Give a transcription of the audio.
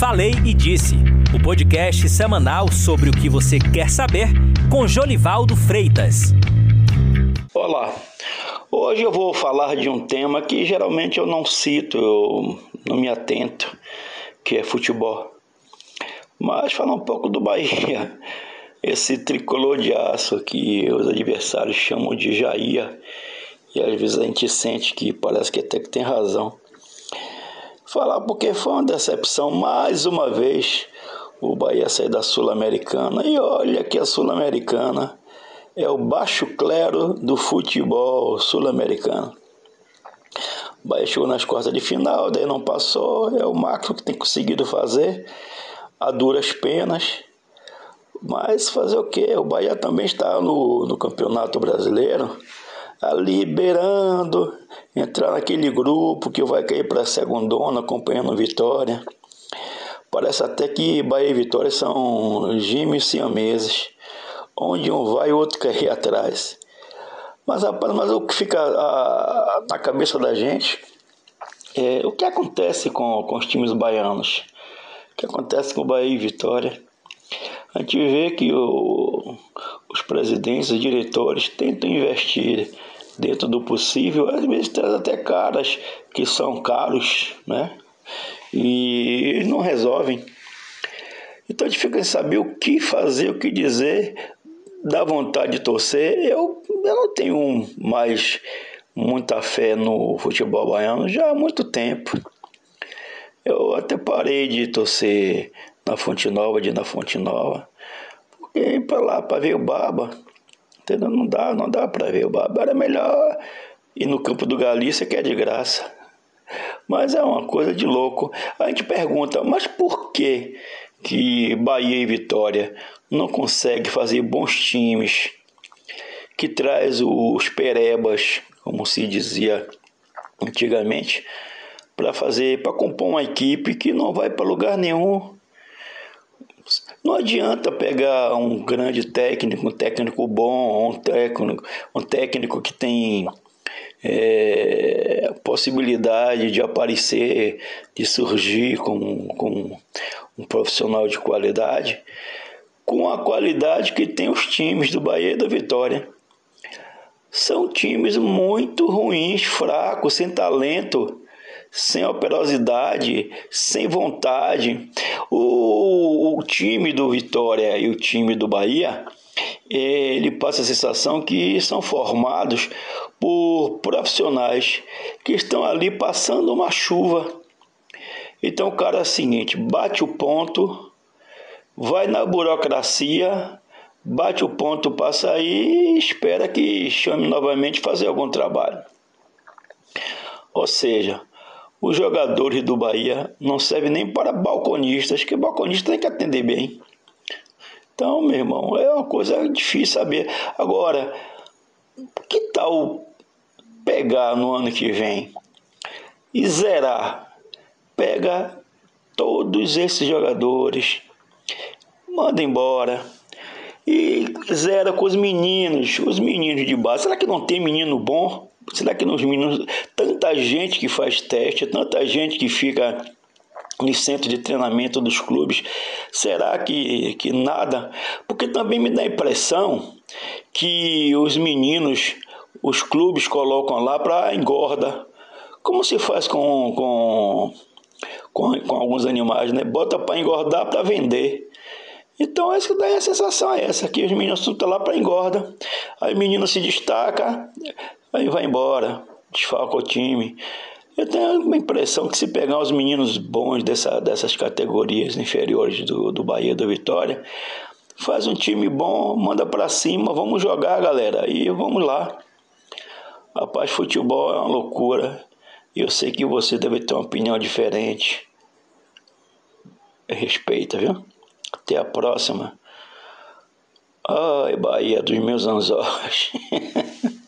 Falei e Disse, o podcast semanal sobre o que você quer saber com Jolivaldo Freitas. Olá, hoje eu vou falar de um tema que geralmente eu não cito, eu não me atento, que é futebol. Mas falar um pouco do Bahia, esse tricolor de aço que os adversários chamam de Jair, e às vezes a gente sente que parece que até que tem razão. Falar porque foi uma decepção mais uma vez o Bahia sair da Sul-Americana. E olha que a Sul-Americana é o baixo clero do futebol sul-americano. O Bahia chegou nas quartas de final, daí não passou, é o máximo que tem conseguido fazer, a duras penas. Mas fazer o quê? O Bahia também está no, no Campeonato Brasileiro, ali beirando, entrar naquele grupo que vai cair para a segundona, acompanhando Vitória. Parece até que Bahia e Vitória são gêmeos siameses, onde um vai e o outro ir atrás. Mas, rapaz, mas o que fica a, na cabeça da gente é o que acontece com, com os times baianos, o que acontece com Bahia e Vitória. A gente vê que o, os presidentes, os diretores tentam investir dentro do possível, às vezes traz até caras que são caros, né? E não resolvem. Então a gente fica sem saber o que fazer, o que dizer, dá vontade de torcer. Eu, eu não tenho mais muita fé no futebol baiano já há muito tempo. Eu até parei de torcer na Fonte Nova, de ir na Fonte Nova, porque ir para lá para ver o Baba, entendeu? Não dá, não dá para ver o Baba. Era melhor ir no campo do Galícia, que é de graça. Mas é uma coisa de louco. A gente pergunta, mas por que que Bahia e Vitória não consegue fazer bons times, que traz os perebas, como se dizia antigamente, para fazer, para compor uma equipe que não vai para lugar nenhum. Não adianta pegar um grande técnico, um técnico bom, um técnico, um técnico que tem é, possibilidade de aparecer, de surgir como, como um profissional de qualidade, com a qualidade que tem os times do Bahia e da Vitória. São times muito ruins, fracos, sem talento, sem operosidade, sem vontade. O, time do Vitória e o time do Bahia, ele passa a sensação que são formados por profissionais que estão ali passando uma chuva. Então o cara é o seguinte, bate o ponto, vai na burocracia, bate o ponto para sair e espera que chame novamente fazer algum trabalho. Ou seja, os jogadores do Bahia não servem nem para balconistas, que balconista tem que atender bem. Então, meu irmão, é uma coisa difícil saber. Agora, que tal pegar no ano que vem e zerar, pega todos esses jogadores, manda embora e zera com os meninos, os meninos de base. Será que não tem menino bom? Será que nos meninos, tanta gente que faz teste, tanta gente que fica no centro de treinamento dos clubes, será que, que nada? Porque também me dá a impressão que os meninos os clubes colocam lá para engorda. Como se faz com, com, com, com alguns animais, né? Bota para engordar para vender. Então, essa daí a sensação é essa, que os meninos estão lá para engorda. Aí o menino se destaca, aí vai embora, desfalca o time. Eu tenho uma impressão que se pegar os meninos bons dessa, dessas categorias inferiores do, do Bahia do Vitória, faz um time bom, manda para cima, vamos jogar, galera, e vamos lá. Rapaz, futebol é uma loucura. Eu sei que você deve ter uma opinião diferente. Respeita, viu? Até a próxima. Ai, Bahia dos meus anzóis.